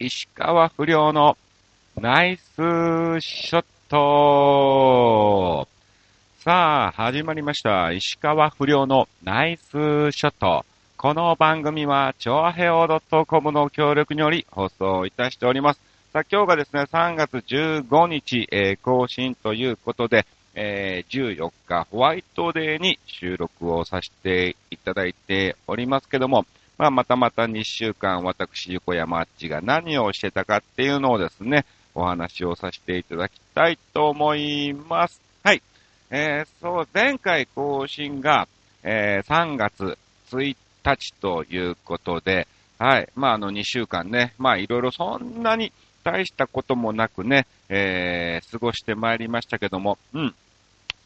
石川不良のナイスショットさあ、始まりました。石川不良のナイスショット。この番組は、超平洋 .com の協力により放送いたしております。さあ、今日がですね、3月15日、えー、更新ということで、えー、14日ホワイトデーに収録をさせていただいておりますけども、まあ、またまた2週間、私、横山あっちが何をしてたかっていうのをですね、お話をさせていただきたいと思います。はい。えー、そう、前回更新が、えー、3月1日ということで、はい。まあ、あの、2週間ね、まあ、いろいろそんなに大したこともなくね、えー、過ごしてまいりましたけども、うん。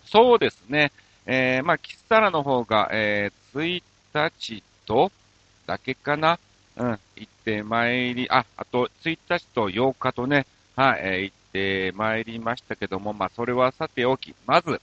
そうですね。えー、まあ、キスタラの方が、えー、1日と、だけかな？うん、行ってまいり、あ、あと、1日と8日とね、はい、えー、行ってまいりましたけども、まあ、それはさておき、まず、2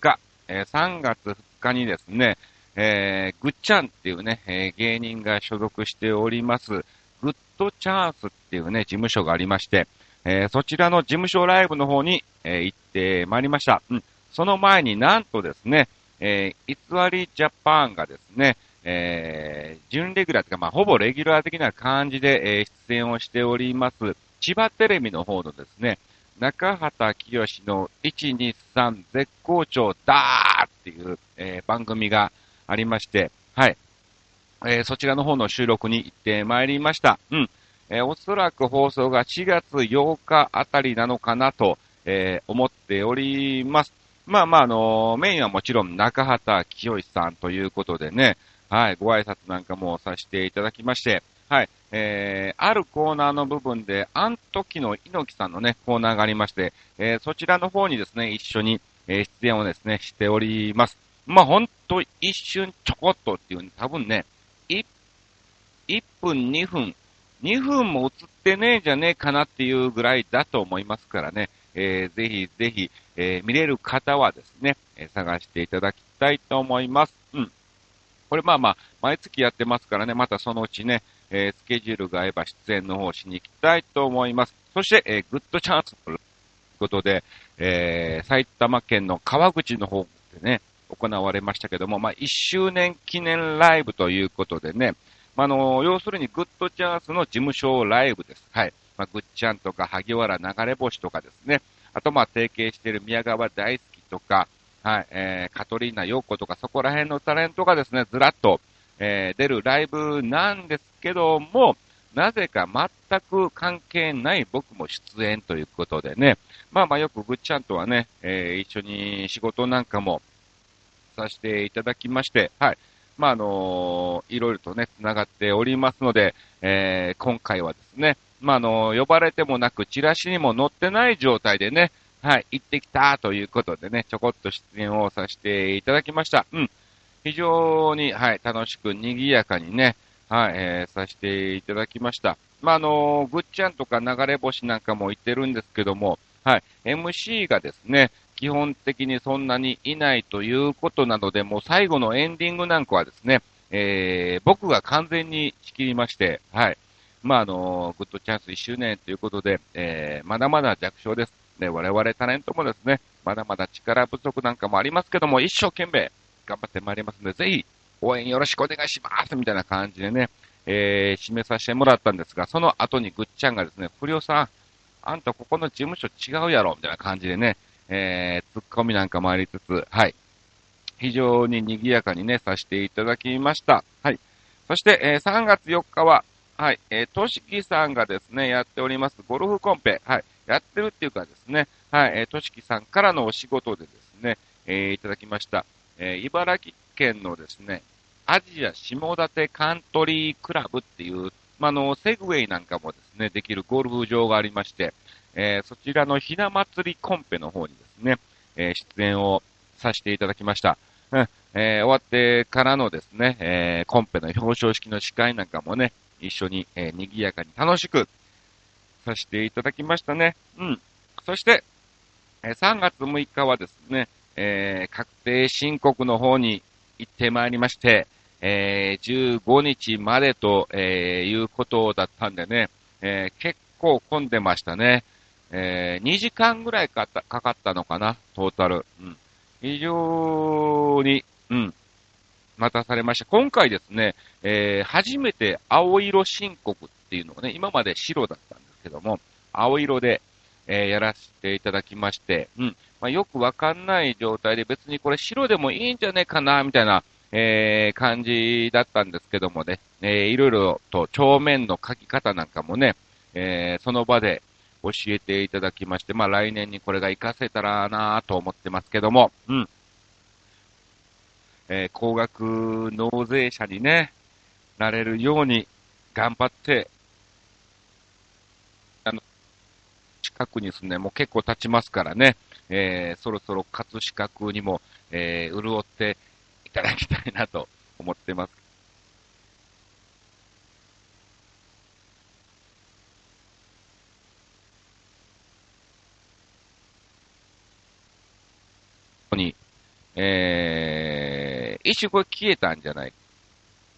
日、えー、3月2日にですね、えー、グッチャンっていうね、えー、芸人が所属しております、グッドチャンスっていうね、事務所がありまして、えー、そちらの事務所ライブの方に、えー、行ってまいりました。うん。その前になんとですね、えー、偽りジャパンがですね、えー、準レギュラーというか、まあ、ほぼレギュラー的な感じで、えー、出演をしております、千葉テレビの方のですね、中畑清の123絶好調だーっていう、えー、番組がありまして、はい。えー、そちらの方の収録に行ってまいりました。うん。えー、おそらく放送が4月8日あたりなのかなと、えー、思っております。まあまあ、あのメインはもちろん中畑清さんということでね、はい、ご挨拶なんかもさせていただきまして、はい、えー、あるコーナーの部分で、あん時の猪木さんのね、コーナーがありまして、えー、そちらの方にですね、一緒に、えー、出演をですね、しております。まあ、ほんと一瞬ちょこっとっていう、多分ね、1, 1分、2分、2分も映ってねえじゃねえかなっていうぐらいだと思いますからね、えー、ぜひぜひ、えー、見れる方はですね、えー、探していただきたいと思います。うん。これまあまあ、毎月やってますからね、またそのうちね、えー、スケジュールが合えば出演の方しに行きたいと思います。そして、えー、グッドチャンスということで、えー、埼玉県の川口の方でね、行われましたけども、まあ、1周年記念ライブということでね、まあ、の、要するにグッドチャンスの事務所ライブです。はい。まあ、ぐっちゃんとか萩原流れ星とかですね、あとまあ、提携している宮川大好きとか、はい、えー、カトリーナ陽子とかそこら辺のタレントがですね、ずらっと、えー、出るライブなんですけども、なぜか全く関係ない僕も出演ということでね、まあまあよくぐっちゃんとはね、えー、一緒に仕事なんかもさせていただきまして、はい。まあ、あのー、いろいろとね、繋がっておりますので、えー、今回はですね、まあ、あのー、呼ばれてもなく、チラシにも載ってない状態でね、はい、行ってきたということでね、ちょこっと出演をさせていただきました。うん。非常に、はい、楽しく賑やかにね、はい、えー、させていただきました。まあ、あのー、ぐっちゃんとか流れ星なんかも言ってるんですけども、はい、MC がですね、基本的にそんなにいないということなので、もう最後のエンディングなんかはですね、えー、僕が完全に仕切りまして、はい。まあ、あの、グッドチャンス1周年ということで、えー、まだまだ弱小です。ね、我々タレントもですね、まだまだ力不足なんかもありますけども、一生懸命頑張ってまいりますので、ぜひ応援よろしくお願いしますみたいな感じでね、えー、締めさせてもらったんですが、その後にぐっちゃんがですね、不良さん、あんたここの事務所違うやろみたいな感じでね、えー、ツッコミなんかもありつつ、はい。非常に賑やかにね、させていただきました。はい。そして、えー、3月4日は、はい、えー、としきさんがですね、やっておりますゴルフコンペ、はい、やってるっていうかですね、はい、えー、としきさんからのお仕事でですね、えー、いただきました。えー、茨城県のですね、アジア下館カントリークラブっていう、まあ、の、セグウェイなんかもですね、できるゴルフ場がありまして、えー、そちらのひな祭りコンペの方にですね、えー、出演をさせていただきました。うん、えー、終わってからのですね、えコンペの表彰式の司会なんかもね、一緒に、え賑やかに楽しくさせていただきましたね。うん。そして、え3月6日はですね、え確定申告の方に行ってまいりまして、え15日までと、えいうことだったんでね、え、結構混んでましたね。え、2時間ぐらいかかったのかな、トータル。うん。非常に、うん、待たされました。今回ですね、え、初めて青色申告っていうのがね、今まで白だったんけども、青色で、えー、やらせていただきまして、うん。まあ、よくわかんない状態で別にこれ白でもいいんじゃねえかな、みたいな、えー、感じだったんですけどもね、えー、いろいろと帳面の書き方なんかもね、えー、その場で教えていただきまして、まあ来年にこれが活かせたらなと思ってますけども、うん。えー、高額納税者にね、なれるように頑張って、あの、近くに住んでもう結構経ちますからね、えー、そろそろ葛飾区にも、えー、潤っていただきたいなと思ってます。に、えー、一瞬これ消えたんじゃない？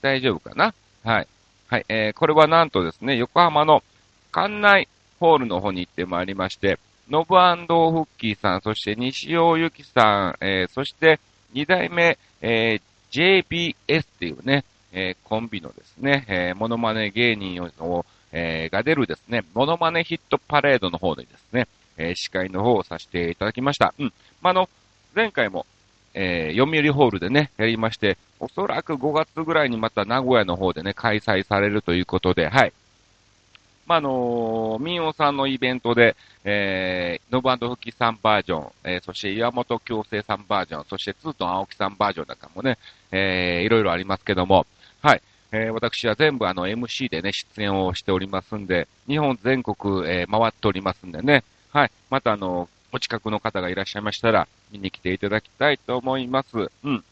大丈夫かな？はい。はい、えー、これはなんとですね、横浜の館内ホールの方に行ってまいりまして、ノブフッキーさん、そして西尾由紀さん、えー、そして二代目、えー、JBS っていうね、えー、コンビのですね、えー、モノマネ芸人を、えー、が出るですね、モノマネヒットパレードの方でですね、えー、司会の方をさせていただきました。うん。まあ、の、前回も、えー、読売ホールでね、やりまして、おそらく5月ぐらいにまた名古屋の方でね、開催されるということで、はい。まあ、あのー、民謡さんのイベントで、えー、ノブフキさんバージョン、えー、そして岩本京生さんバージョン、そしてツートン青木さんバージョンなんかもね、えー、いろいろありますけども、はい。えー、私は全部あの MC でね、出演をしておりますんで、日本全国、えー、回っておりますんでね、はい。またあの、お近くの方がいらっしゃいましたら、見に来ていただきたいと思います。うん。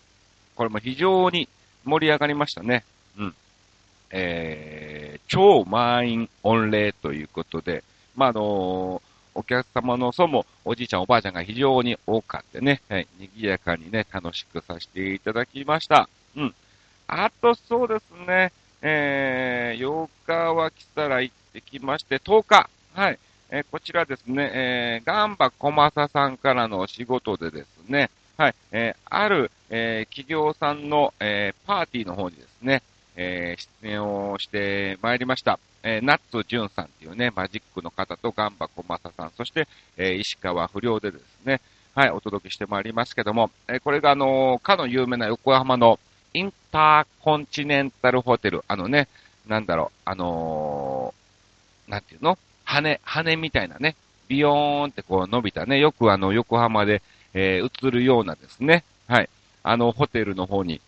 これも非常に盛り上がりましたね。うん。えー、超満員御礼ということで、まあ、あのー、お客様の層もおじいちゃんおばあちゃんが非常に多かってね、はい、賑やかにね、楽しくさせていただきました。うん。あとそうですね、えー、8日は来たら行ってきまして、10日、はい、えー、こちらですね、えー、ガンバ小正さんからのお仕事でですね、はい、えー、ある、えー、企業さんの、えー、パーティーの方にですね、えー、出演をしてまいりました。えー、ナッツジュンさんっていうね、マジックの方とガンバ小正さん、そして、えー、石川不良でですね、はい、お届けしてまいりますけども、え、これがあのー、かの有名な横浜のインターコンチネンタルホテル、あのね、なんだろう、あのー、なんていうの？羽、羽みたいなね、ビヨーンってこう伸びたね、よくあの、横浜で、え、映るようなですね、はい、あの、ホテルの方に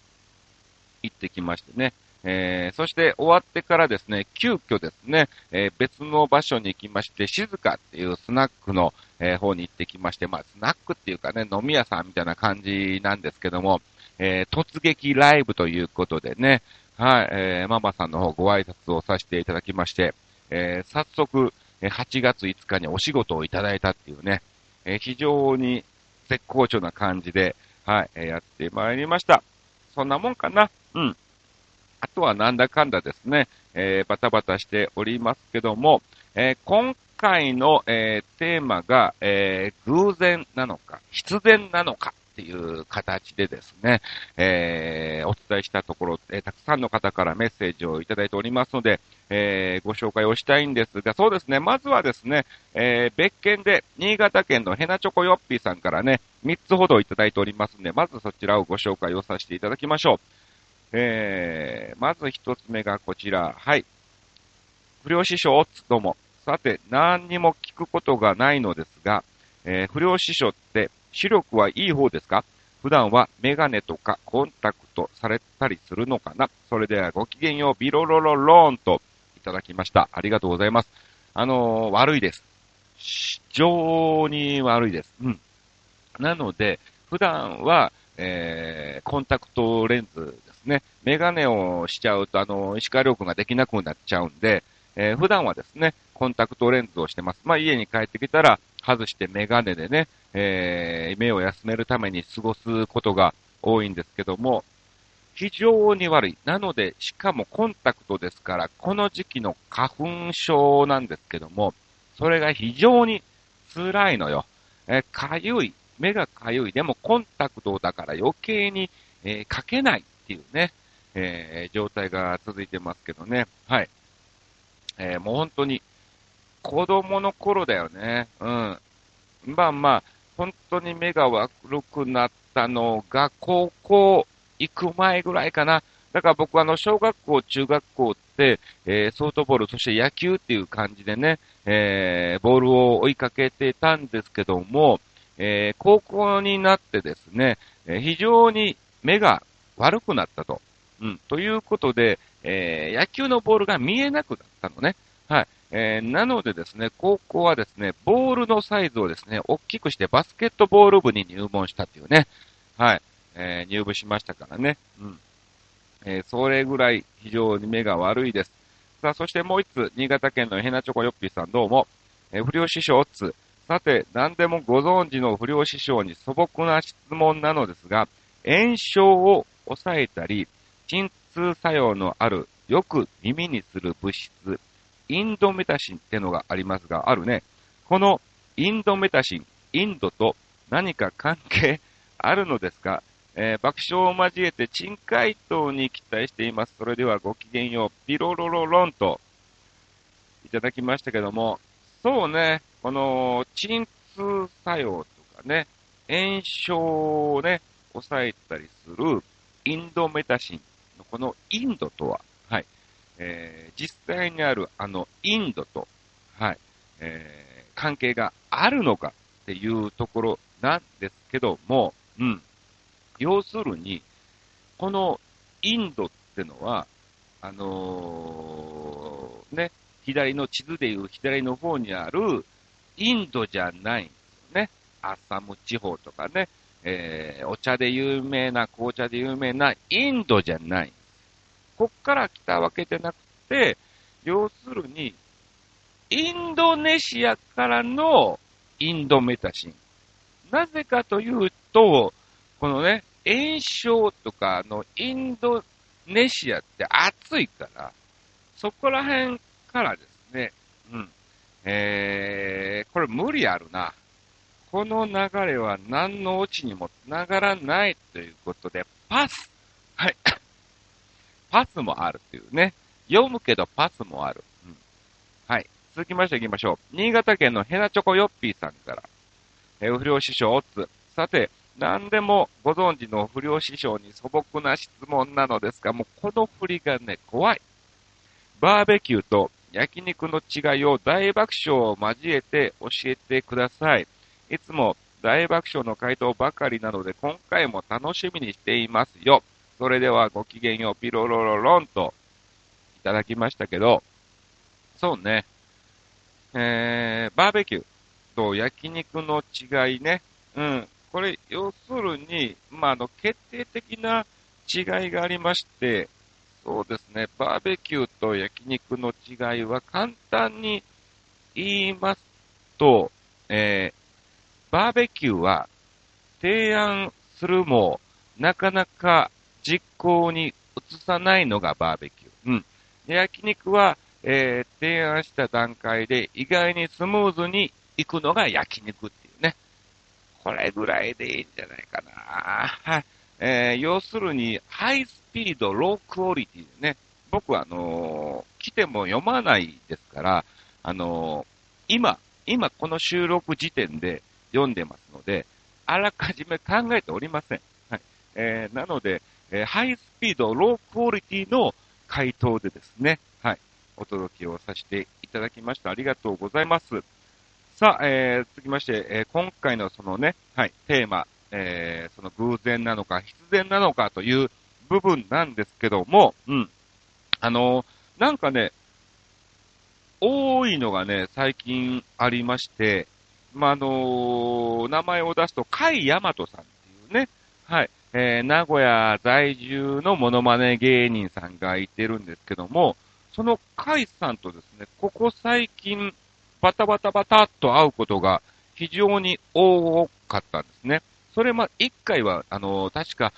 行ってきましてね、えー、そして終わってからですね、急遽ですね、えー、別の場所に行きまして、静かっていうスナックの、えー、方に行ってきまして、まあ、スナックっていうかね、飲み屋さんみたいな感じなんですけども、えー、突撃ライブということでね、はい、えー、ママさんの方ご挨拶をさせていただきまして、えー、早速、8月5日にお仕事をいただいたっていうね、えー、非常に絶好調な感じで、はい、えー、やってまいりました。そんなもんかな？うん。あとはなんだかんだですね、えー、バタバタしておりますけども、えー、今回の、えー、テーマが、えー、偶然なのか、必然なのかっていう形でですね、えー、お伝えしたところ、えー、たくさんの方からメッセージをいただいておりますので、えー、ご紹介をしたいんですが、そうですね、まずはですね、えー、別件で、新潟県のヘナチョコヨッピーさんからね、3つほどいただいておりますので、まずそちらをご紹介をさせていただきましょう。えー、まず一つ目がこちら。はい。不良師匠どうも。さて、何にも聞くことがないのですが、えー、不良師匠って視力はいい方ですか？普段はメガネとかコンタクトされたりするのかな？それではごきげんよう、ビロロロローンといただきました。ありがとうございます。あのー、悪いです。非常に悪いです。うん。なので、普段は、えー、コンタクトレンズね、メガネをしちゃうと、あの、石川遼君ができなくなっちゃうんで、えー、普段はですね、コンタクトレンズをしてます。まあ、家に帰ってきたら、外してメガネでね、えー、目を休めるために過ごすことが多いんですけども、非常に悪い。なので、しかもコンタクトですから、この時期の花粉症なんですけども、それが非常に辛いのよ。えかゆい。目がかゆい。でもコンタクトだから余計に、えー、かけないっていうね、えー、状態が続いてますけどね。はい。えー、もう本当に、子供の頃だよね。うん。まあまあ、本当に目が悪くなったのが、高校行く前ぐらいかな。だから僕はあの、小学校、中学校って、えー、ソフトボール、そして野球っていう感じでね、えー、ボールを追いかけてたんですけども、えー、高校になってですね、え非常に目が悪くなったと。うん、ということで、え野球のボールが見えなくなったのね。はい。えー、なのでですね、高校はですね、ボールのサイズをですね、大きくしてバスケットボール部に入門したっていうね、はい、えー、入部しましたからね、うん。えー、それぐらい非常に目が悪いです。さあ、そしてもう一つ、新潟県のヘナチョコヨッピーさんどうも、えー、不良師匠つ。さて、何でもご存知の不良師匠に素朴な質問なのですが、炎症を抑えたり、鎮痛作用のある、よく耳にする物質、インドメタシンってのがありますが、あるね。このインドメタシン、インドと何か関係あるのですか？えー、爆笑を交えて珍回答に期待しています。それではごきげんよう。ピロロロロンといただきましたけども、そうね、この鎮痛作用とかね、炎症をね、抑えたりするインドメタシンのこのインドとは、はい、えー、実際にあるあのインドと、はい、えー、関係があるのかっていうところなんですけども、うん。要するに、このインドってのは、あのー、ね、左の地図でいう左の方にあるインドじゃないんですよね。アッサム地方とかね、えー、お茶で有名な、紅茶で有名なインドじゃない。こっから来たわけでなくて、要するに、インドネシアからのインドメタシン。なぜかというと、このね、炎症とかのインドネシアって暑いから、そこら辺からですね、うん。えー、これ無理あるな。この流れは何のオチにも繋がらないということで、パスはい。パスもあるっていうね。読むけどパスもある。うん、はい。続きまして行きましょう。新潟県のヘナチョコヨッピーさんから。え不良師匠オッツ。さて、何でもご存知の不良師匠に素朴な質問なのですが、もうこの振りがね、怖い。バーベキューと焼肉の違いを大爆笑を交えて教えてください。いつも大爆笑の回答ばかりなので、今回も楽しみにしていますよ。それではごきげんよう、ピロロロロンと。いただきましたけど、そうね、えー、バーベキュー。と焼肉の違いね、うん、これ、要するに、まあ、あの、決定的な違いがありまして、そうですね、バーベキューと焼肉の違いは簡単に言いますと、えー、バーベキューは提案するも、なかなか実行に移さないのがバーベキュー。うん。焼肉は、えー、提案した段階で意外にスムーズに行くのが焼肉っていうね。これぐらいでいいんじゃないかな。はい。えー、要するに、ハイスピード、ロークオリティでね、僕はあのー、来ても読まないですから、あのー、今、今この収録時点で読んでますので、あらかじめ考えておりません。はい。えー、なので、えー、ハイスピード、ロークオリティの回答でですね、はい、お届けをさせていただきました。ありがとうございます。さあ、えー、続きまして、えー、今回のそのね、はい、テーマ、えー、その偶然なのか必然なのかという部分なんですけども、うん。あのー、なんかね、多いのがね、最近ありまして、まあ、あのー、名前を出すと、甲斐大和さんっていうね、はい、えー、名古屋在住のモノマネ芸人さんがいてるんですけども、その甲斐さんとですね、ここ最近、バタバタバタっと会うことが非常に多かったんですね。それま、一回は、あの、確か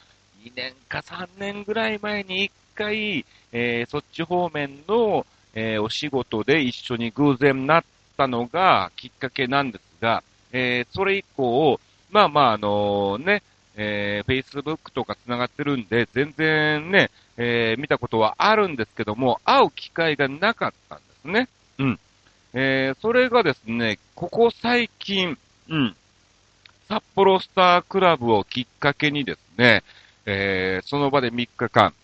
2年か3年ぐらい前に1回、えー、そっち方面の、えー、お仕事で一緒に偶然なっったのがきっかけなんですが、えー、それ以降、まあまあ、あのね、えー、Facebook とか繋がってるんで、全然ね、えー、見たことはあるんですけども、会う機会がなかったんですね。うん。えー、それがですね、ここ最近、うん、札幌スタークラブをきっかけにですね、えー、その場で3日間、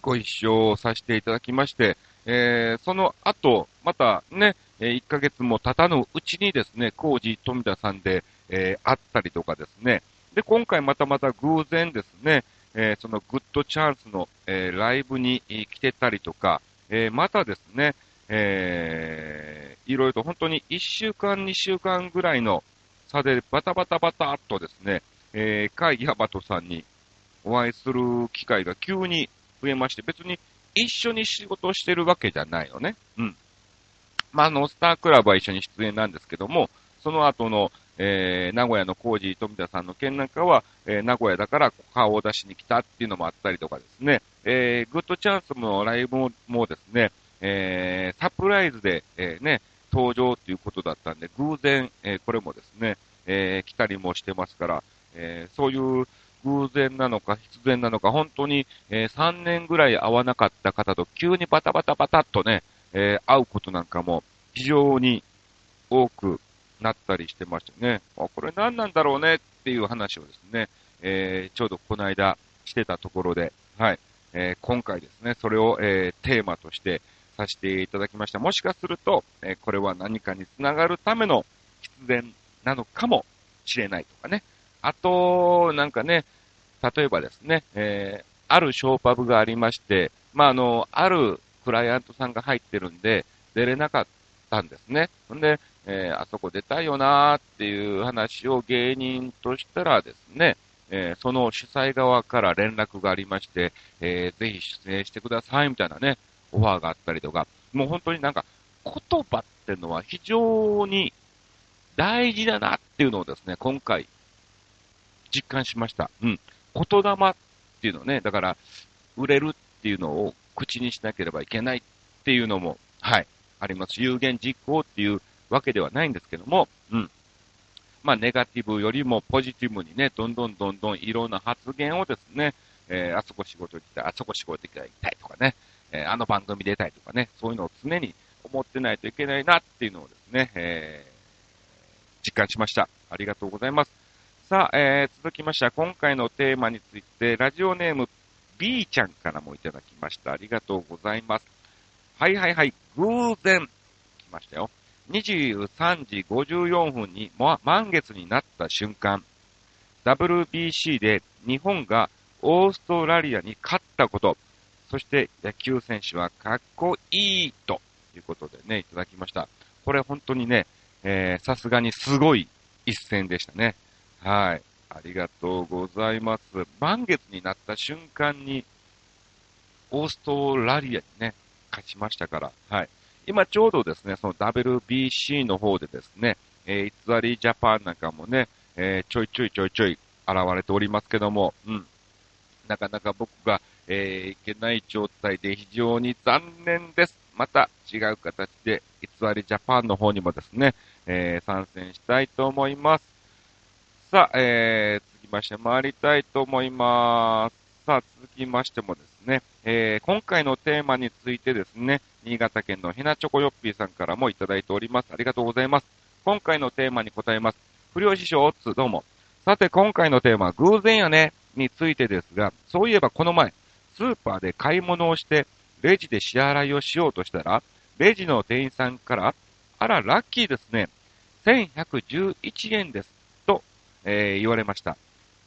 ご一緒させていただきまして、えー、その後、またね、え1ヶ月も経たぬうちにですね、コージ富田さんで、えー、会ったりとかですね、で、今回またまた偶然ですね、えー、そのグッドチャンスの、えー、ライブに来てたりとか、えー、またですね、えー、いろいろと本当に1週間、2週間ぐらいの差でバタバタバタっとですね、えー、会議ハバトさんにお会いする機会が急に増えまして、別に一緒に仕事をしてるわけじゃないよね。うん。まあ、あの、スタークラブは一緒に出演なんですけども、その後の、えー、名古屋のコージー富田さんの件なんかは、えー、名古屋だから顔を出しに来たっていうのもあったりとかですね、えー、グッドチャンスのライブももですね、えー、サプライズで、えー、ね、登場っていうことだったんで、偶然、えー、これもですね、えー、来たりもしてますから、えー、そういう偶然なのか必然なのか、本当に、えー、3年ぐらい会わなかった方と急にバタバタバタっとね、えー、会うことなんかも非常に多くなったりしてましたね。あ、これ何なんだろうねっていう話をですね、えー、ちょうどこの間してたところで、はい、えー、今回ですね、それを、えー、テーマとしてさせていただきました。もしかすると、えこれは何かにつながるための必然なのかもしれないとかね。あと、なんかね、例えばですね、えあるショーパブがありまして、まあ、あの、あるクライアントさんが入ってるんで、出れなかったんですね。ほんで、えー、あそこ出たいよなーっていう話を芸人としたらですね、えー、その主催側から連絡がありまして、えー、ぜひ出演してくださいみたいなね、オファーがあったりとか、もう本当になんか言葉っていうのは非常に大事だなっていうのをですね、今回実感しました。うん。言霊っていうのね、だから売れるっていうのを口にしなければいけないっていうのも、はい、あります。有言実行っていうわけではないんですけども、うん。まあ、ネガティブよりもポジティブにね、どんどんどんどんいろんな発言をですね、えー、あそこ仕事行きたい、あそこ仕事行きたいとかね、えー、あの番組出たいとかね、そういうのを常に思ってないといけないなっていうのをですね、えー、実感しました。ありがとうございます。さあ、えー、続きましては今回のテーマについて、ラジオネーム B ちゃんからもいただきました。ありがとうございます。はいはいはい、偶然、来ましたよ。23時54分に満月になった瞬間、WBC で日本がオーストラリアに勝ったこと、そして野球選手はかっこいいということでね、いただきました。これ本当にね、え、さすがにすごい一戦でしたね。はい。ありがとうございます。満月になった瞬間に、オーストラリアにね、勝ちましたから、はい。今ちょうどですね、その WBC の方でですね、えー、偽りジャパンなんかもね、えー、ちょいちょいちょいちょい現れておりますけども、うん。なかなか僕が、えー、いけない状態で非常に残念です。また違う形で偽りジャパンの方にもですね、えー、参戦したいと思います。さあ、えー、続きまして参りたいと思います。さあ、続きましてもですね、えー、今回のテーマについてですね、新潟県のひなチョコヨッピーさんからもいただいております。ありがとうございます。今回のテーマに答えます。不良師匠おつ、どうも。さて、今回のテーマ、偶然やね、についてですが、そういえばこの前、スーパーで買い物をして、レジで支払いをしようとしたら、レジの店員さんから、あら、ラッキーですね。1111円です。えー、言われました。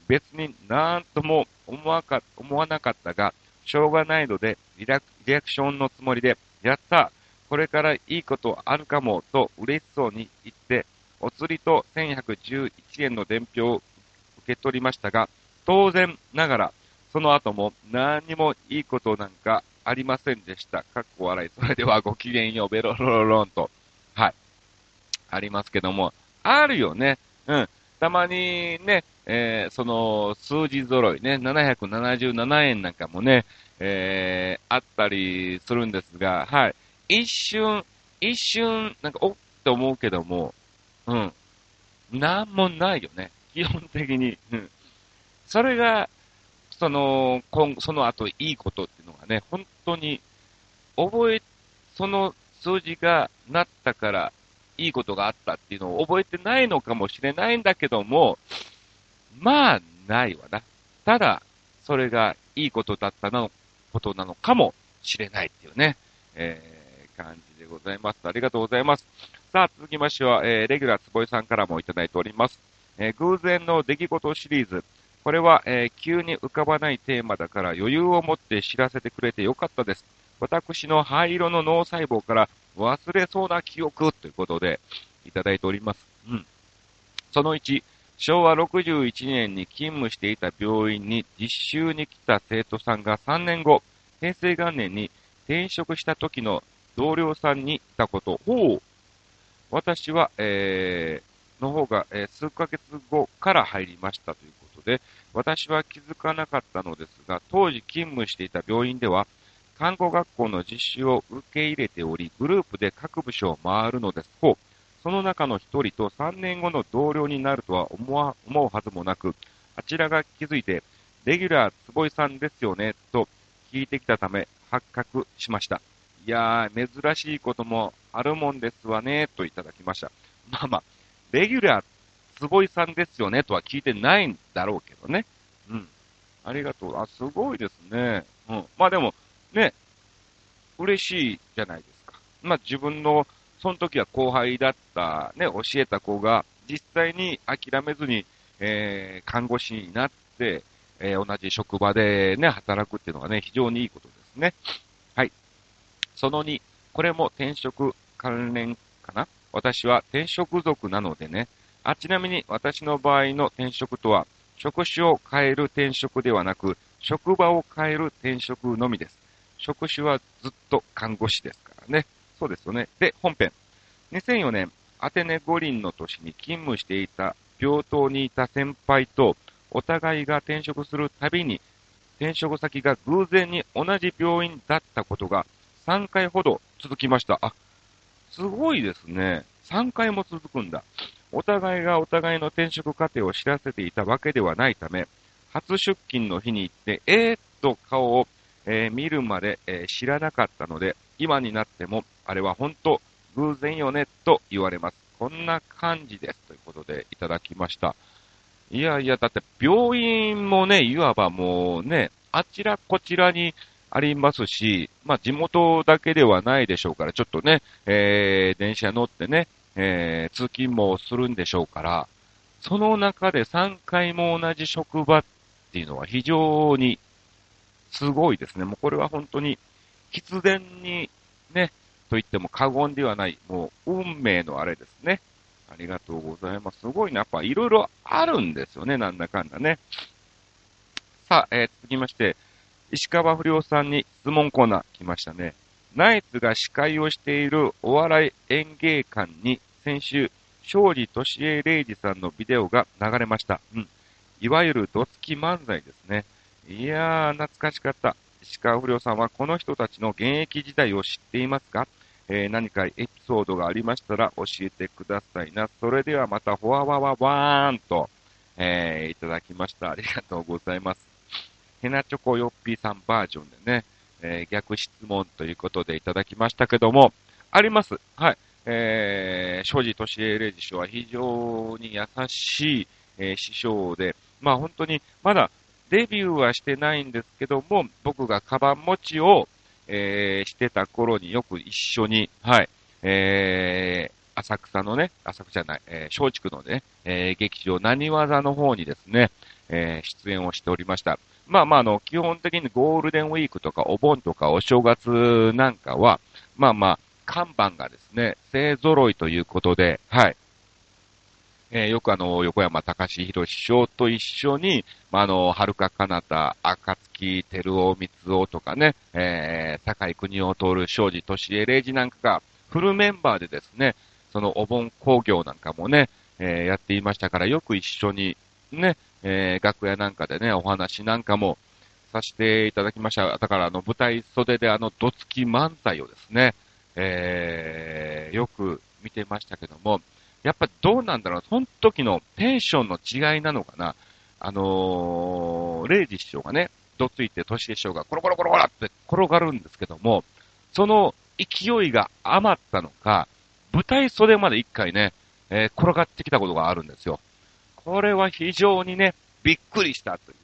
別になんとも思わか思わなかったが、しょうがないのでリ、リアクションのつもりで、やったこれからいいことあるかも、と嬉しそうに言って、お釣りと1111円の伝票を受け取りましたが、当然ながら、その後も何にもいいことなんかありませんでした。かっこ笑い。それではごきげんよう、ベロロロロンと。はい。ありますけども、あるよね。うん。たまにね、えー、その数字揃いね、777円なんかもね、えー、あったりするんですが、はい。一瞬、一瞬、なんか、おって思うけども、うん。なんもないよね。基本的に。うん。それが、その、今、その後いいことっていうのがね、本当に、覚え、その数字がなったからいいことがあったっていうのを覚えてないのかもしれないんだけども、まあ、ないわな。ただ、それがいいことだったの、ことなのかもしれないっていうね、えー、感じでございます。ありがとうございます。さあ、続きましては、えー、レギュラーつぼいさんからもいただいております。えー、偶然の出来事シリーズ。これは、えー、急に浮かばないテーマだから余裕を持って知らせてくれてよかったです。私の灰色の脳細胞から忘れそうな記憶ということでいただいております。うん。その1、昭和61年に勤務していた病院に実習に来た生徒さんが3年後、平成元年に転職した時の同僚さんにいたこと。ほう私は、えー、の方が、えー、数ヶ月後から入りましたということで、私は気づかなかったのですが、当時勤務していた病院では、看護学校の実習を受け入れており、グループで各部署を回るのです。ほう。その中の一人と3年後の同僚になるとは思わ思うはずもなく、あちらが気づいて、レギュラー坪井さんですよね、と聞いてきたため、発覚しました。いやー、珍しいこともあるもんですわね、といただきました。まあまあ、レギュラー坪井さんですよね、とは聞いてないんだろうけどね。うん。ありがとう。あ、すごいですね。うん。まあでも、ね、嬉しいじゃないですか。まあ自分の、その時は後輩だった、ね、教えた子が、実際に諦めずに、えー、看護師になって、えー、同じ職場でね、働くっていうのがね、非常にいいことですね。はい。その2、これも転職関連かな？私は転職族なのでね。あ、ちなみに私の場合の転職とは、職種を変える転職ではなく、職場を変える転職のみです。職種はずっと看護師ですからね。そうですよね。で、本編。2004年、アテネ五輪の年に勤務していた病棟にいた先輩と、お互いが転職するたびに、転職先が偶然に同じ病院だったことが3回ほど続きました。あ、すごいですね。3回も続くんだ。お互いがお互いの転職過程を知らせていたわけではないため、初出勤の日に行って、えーっと顔をえー、見るまで、えー、知らなかったので、今になっても、あれは本当、偶然よね、と言われます。こんな感じです。ということで、いただきました。いやいや、だって病院もね、いわばもうね、あちらこちらにありますし、まあ地元だけではないでしょうから、ちょっとね、えー、電車乗ってね、えー、通勤もするんでしょうから、その中で3回も同じ職場っていうのは非常にすごいですね。もうこれは本当に必然にね、と言っても過言ではない、もう運命のあれですね。ありがとうございます。すごいね。やっぱいろいろあるんですよね。なんだかんだね。さあ、えー、続きまして、石川不良さんに質問コーナー来ましたね。ナイツが司会をしているお笑い演芸館に先週、庄司敏恵礼二さんのビデオが流れました。うん。いわゆるドツキ漫才ですね。いやー、懐かしかった。石川不良さんはこの人たちの現役時代を知っていますか？えー、何かエピソードがありましたら教えてくださいな。それではまた、ほわわわわーんと、えー、いただきました。ありがとうございます。ヘナチョコヨッピーさんバージョンでね、えー、逆質問ということでいただきましたけども、あります。はい。えー、庄司敏恵礼二師匠は非常に優しい、えー、師匠で、まあ本当に、まだデビューはしてないんですけども、僕がカバン持ちを、えー、してた頃によく一緒に、はい、えー、浅草のね、浅草じゃない、えー、松竹のね、えー、劇場、何技の方にですね、えー、出演をしておりました。まあまあ、あの、基本的にゴールデンウィークとかお盆とかお正月なんかは、まあまあ、看板がですね、勢揃いということで、はい、えー、よくあの、横山隆弘師匠と一緒に、まあ、あの、遥か彼方、赤月照夫光夫とかね、えー、高井国を通る庄司敏恵礼二なんかが、フルメンバーでですね、そのお盆工業なんかもね、えー、やっていましたから、よく一緒に、ね、えー、楽屋なんかでね、お話なんかもさせていただきました。だから、あの、舞台袖であの、どつき漫才をですね、えー、よく見てましたけども、やっぱどうなんだろう、その時のテンションの違いなのかな。あのー、レイジ師匠がね、どついて、トシ師匠がコロコロコロコロって転がるんですけども、その勢いが余ったのか、舞台袖まで一回ね、えー、転がってきたことがあるんですよ。これは非常にね、びっくりしたという。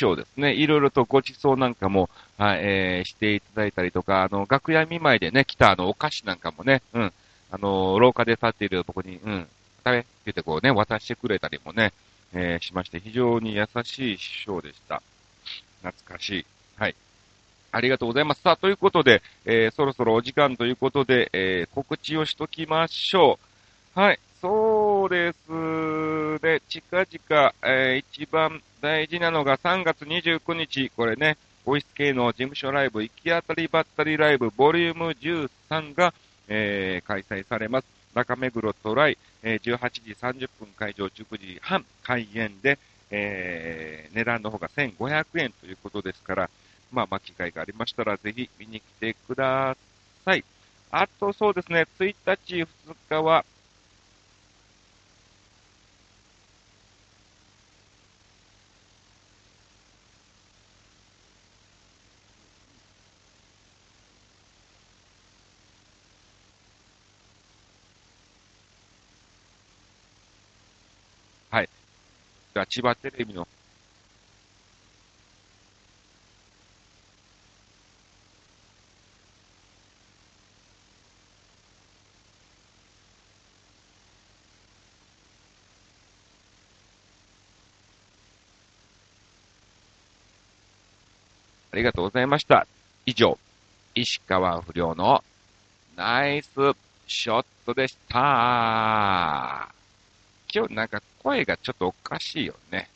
今日ですね、いろいろとご馳走なんかも、はい、えー、していただいたりとか、あの、楽屋見舞いでね、来たあの、お菓子なんかもね、うん、あの、廊下で立っているとこに、うん、食べって言ってこうね、渡してくれたりもね、えー、しまして、非常に優しい師匠でした。懐かしい。はい。ありがとうございます。さあ、ということで、えー、そろそろお時間ということで、えー、告知をしときましょう。はい。そうですね。近々、えー、一番大事なのが3月29日、これね、ボイス系の事務所ライブ、行き当たりばったりライブ、ボリューム13が、えー、開催されます。中目黒トライ、えー、18時30分会場、19時半開演で、えー、値段の方が1500円ということですから、まあ、まあ、機会がありましたら、ぜひ見に来てください。あと、そうですね、1日、2日は、千葉テレビのありがとうございました。以上、石川不良のナイスショットでした。今日なんか声がちょっとおかしいよね。